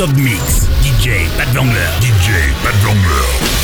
Top Mix. DJ Pat Wangler. DJ Pat Wangler.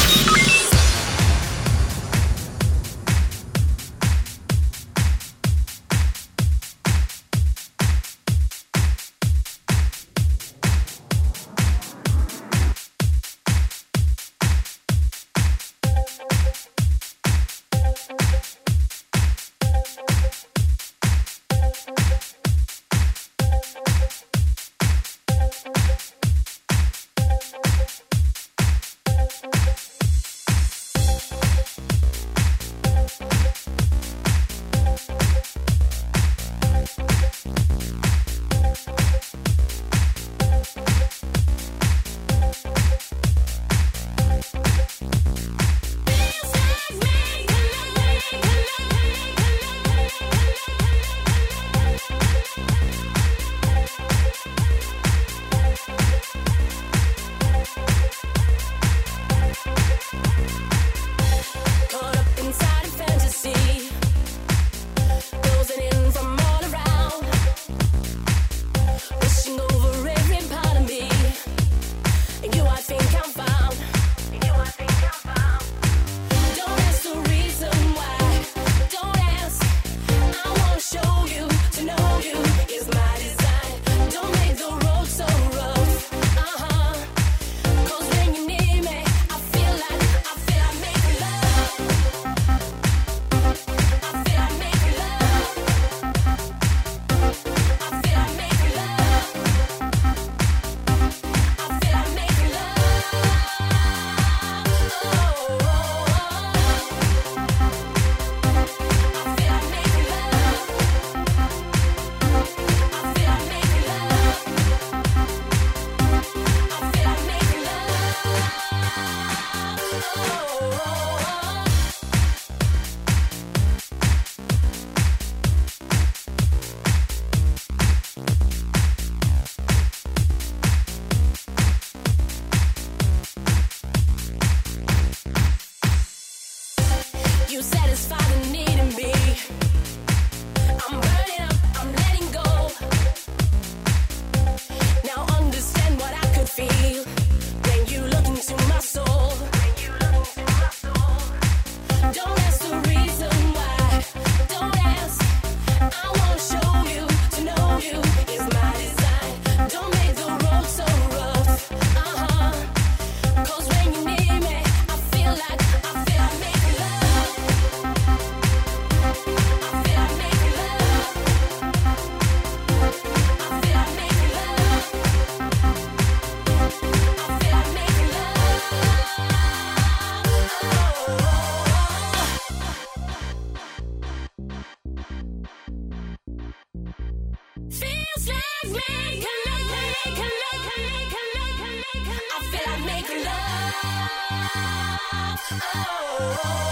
Oh.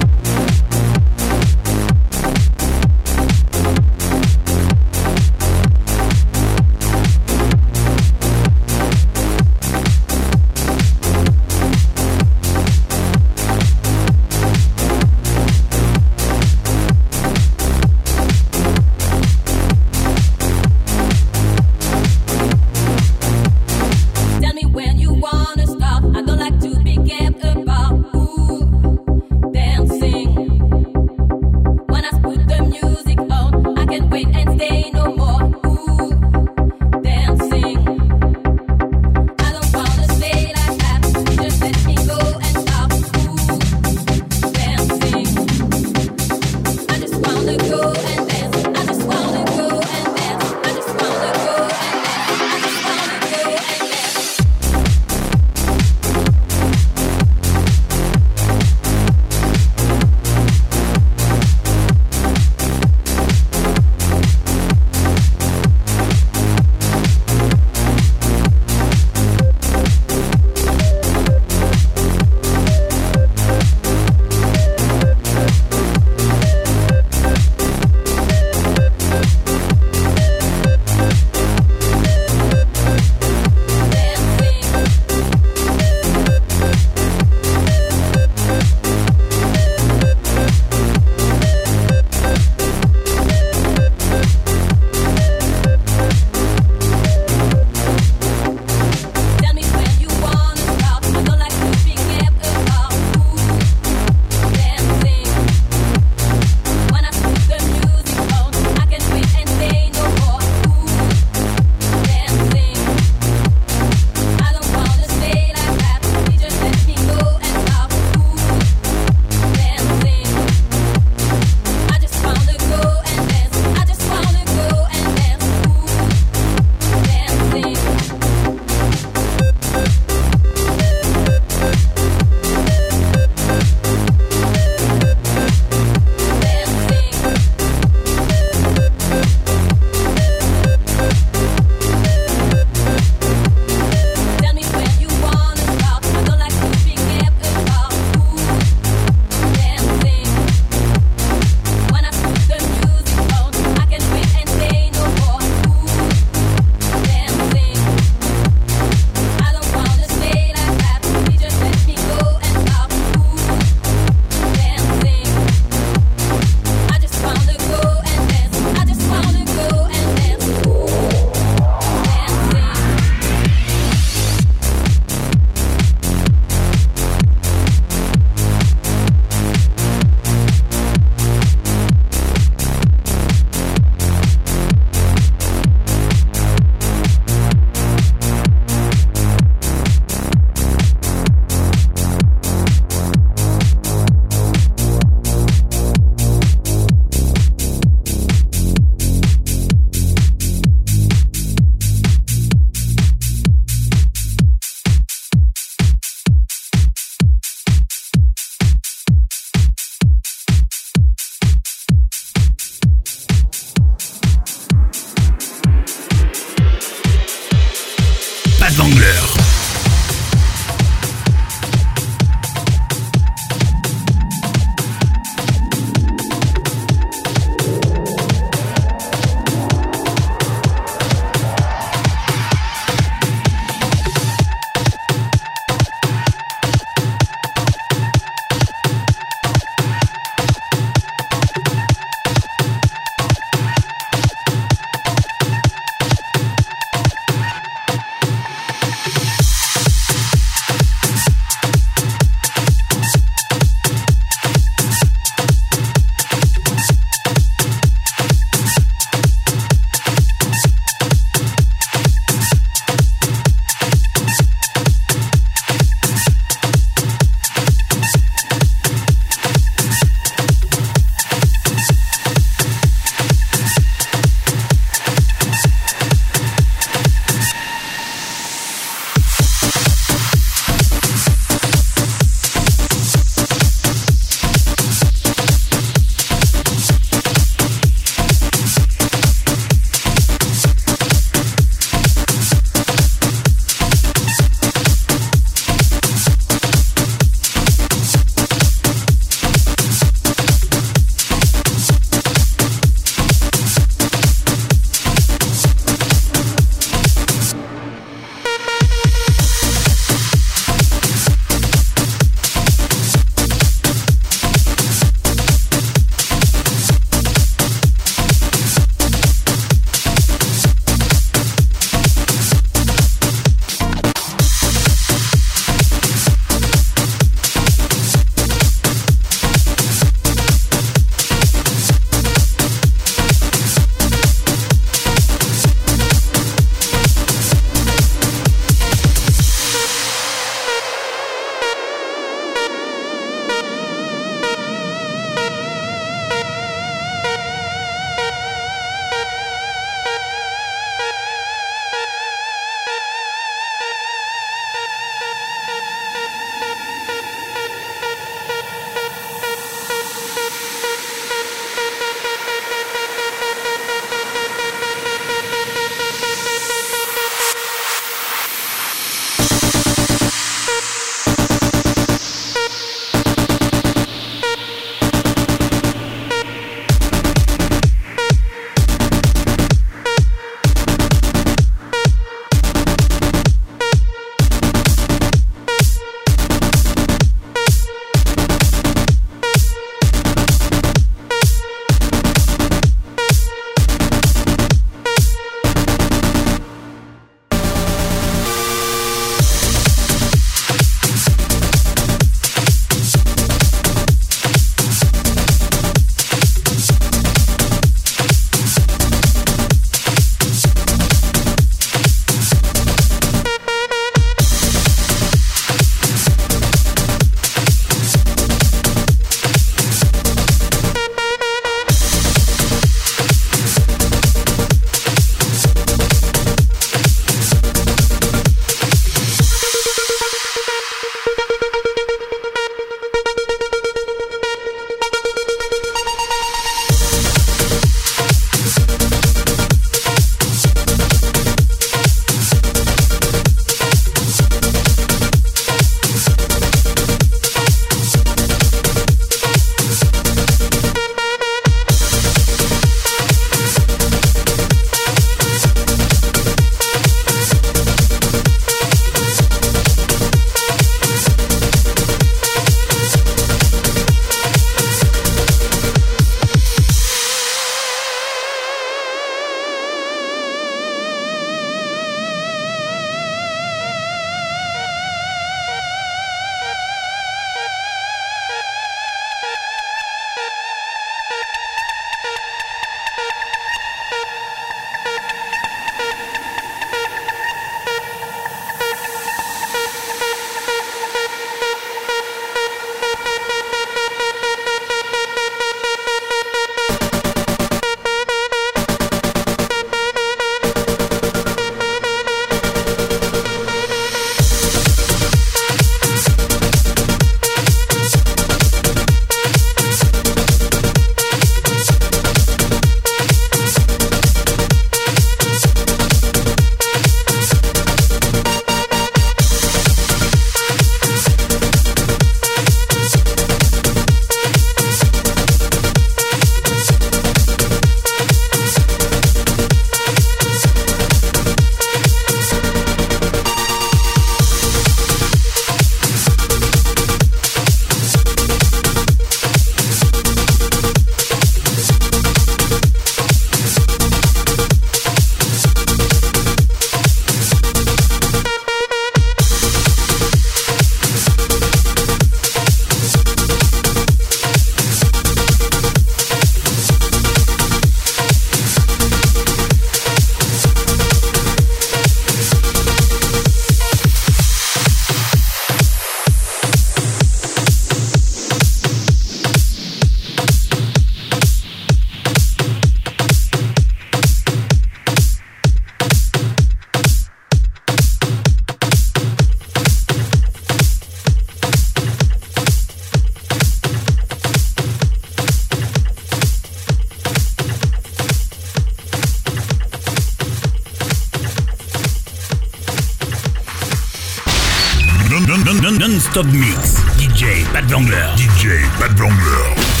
Non-stop mix. DJ Pat Vangler. DJ Pat Vangler.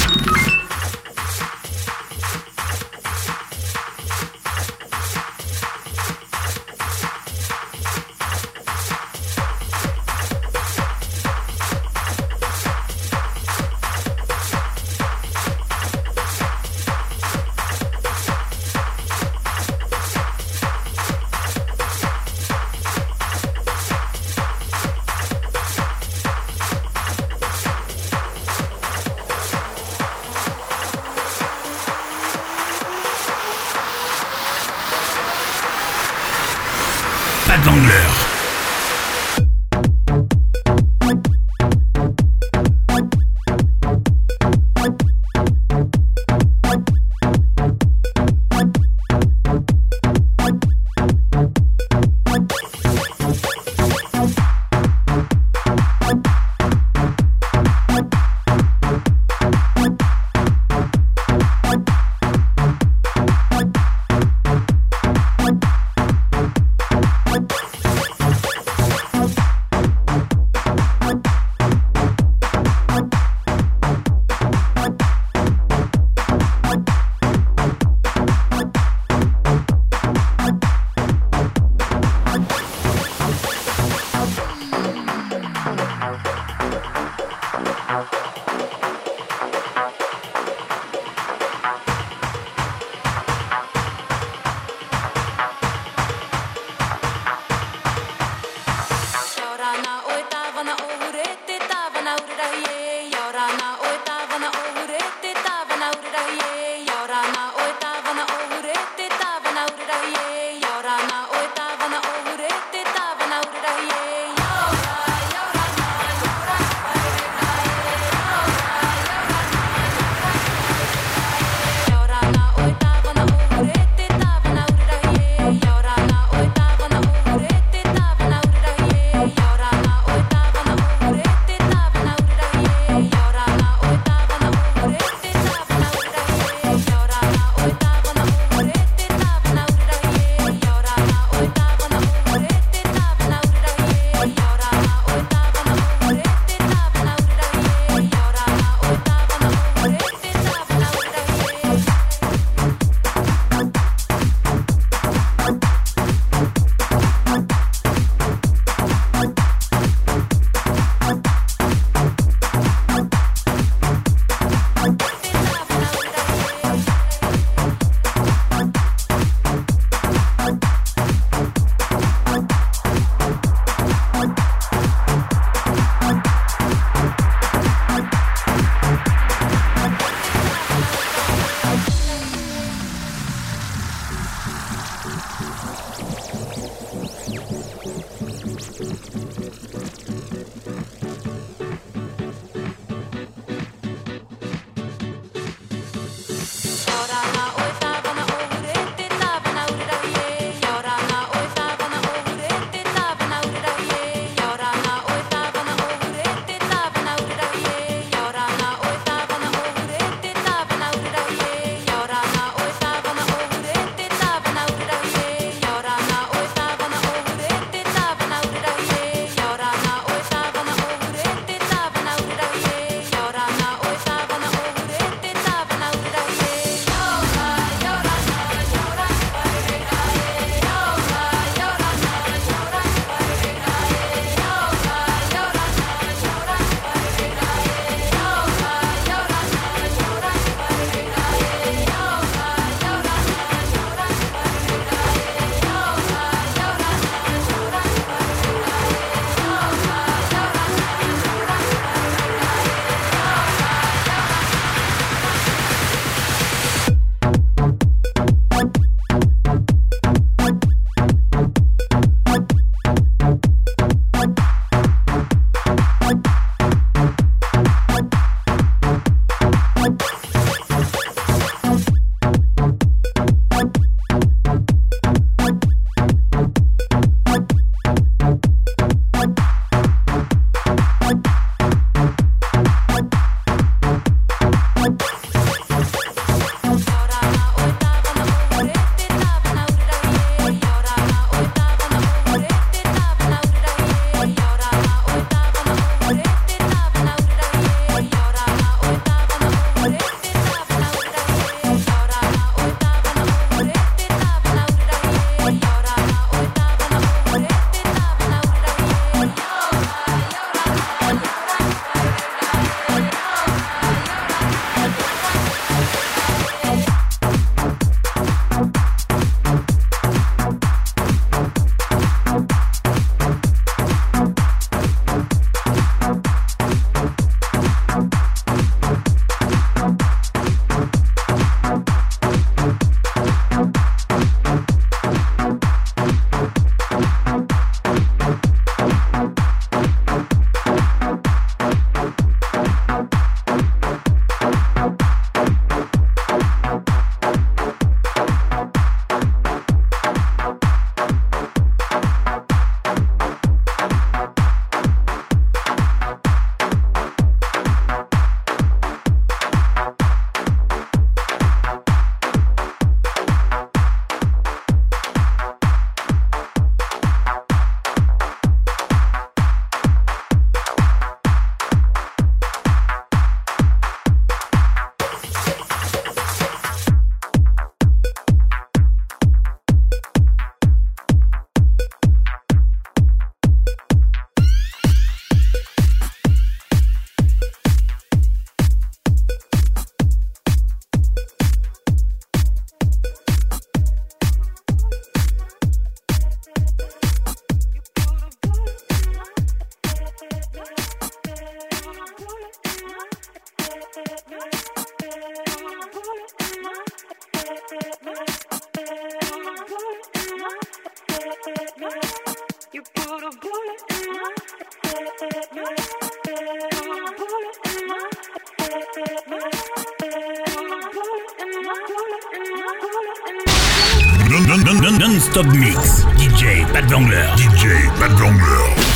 Non-stop mix. DJ Pat Wangler. DJ Pat Wangler.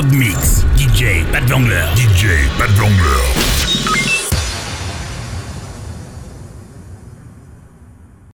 Method Mix.